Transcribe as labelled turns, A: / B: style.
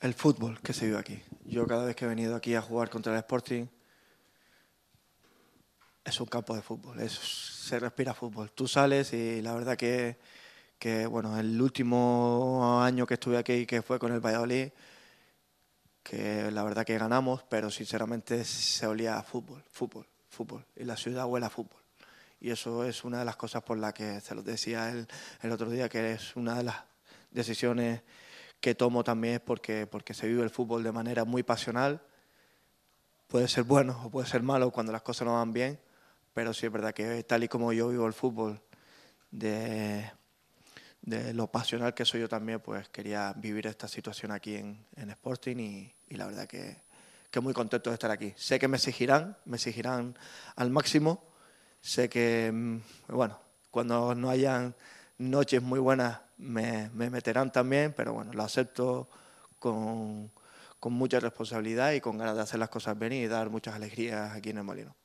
A: El fútbol que se vive aquí. Yo cada vez que he venido aquí a jugar contra el Sporting, es un campo de fútbol, es, se respira fútbol. Tú sales y la verdad que, que, bueno, el último año que estuve aquí, que fue con el Valladolid, que la verdad que ganamos, pero sinceramente se olía a fútbol, fútbol, fútbol. Y la ciudad huele a fútbol. Y eso es una de las cosas por las que se lo decía el, el otro día, que es una de las decisiones que tomo también porque, porque se vive el fútbol de manera muy pasional. Puede ser bueno o puede ser malo cuando las cosas no van bien, pero sí es verdad que tal y como yo vivo el fútbol, de, de lo pasional que soy yo también, pues quería vivir esta situación aquí en, en Sporting y, y, la verdad que, que muy contento de estar aquí. Sé que me exigirán, me exigirán al máximo, sé que, mm, bueno, cuando no hayan noches muy buenas me, me meterán también, pero bueno, lo acepto con, con mucha responsabilidad y con ganas de hacer las cosas bien y dar muchas alegrías aquí en el Molino.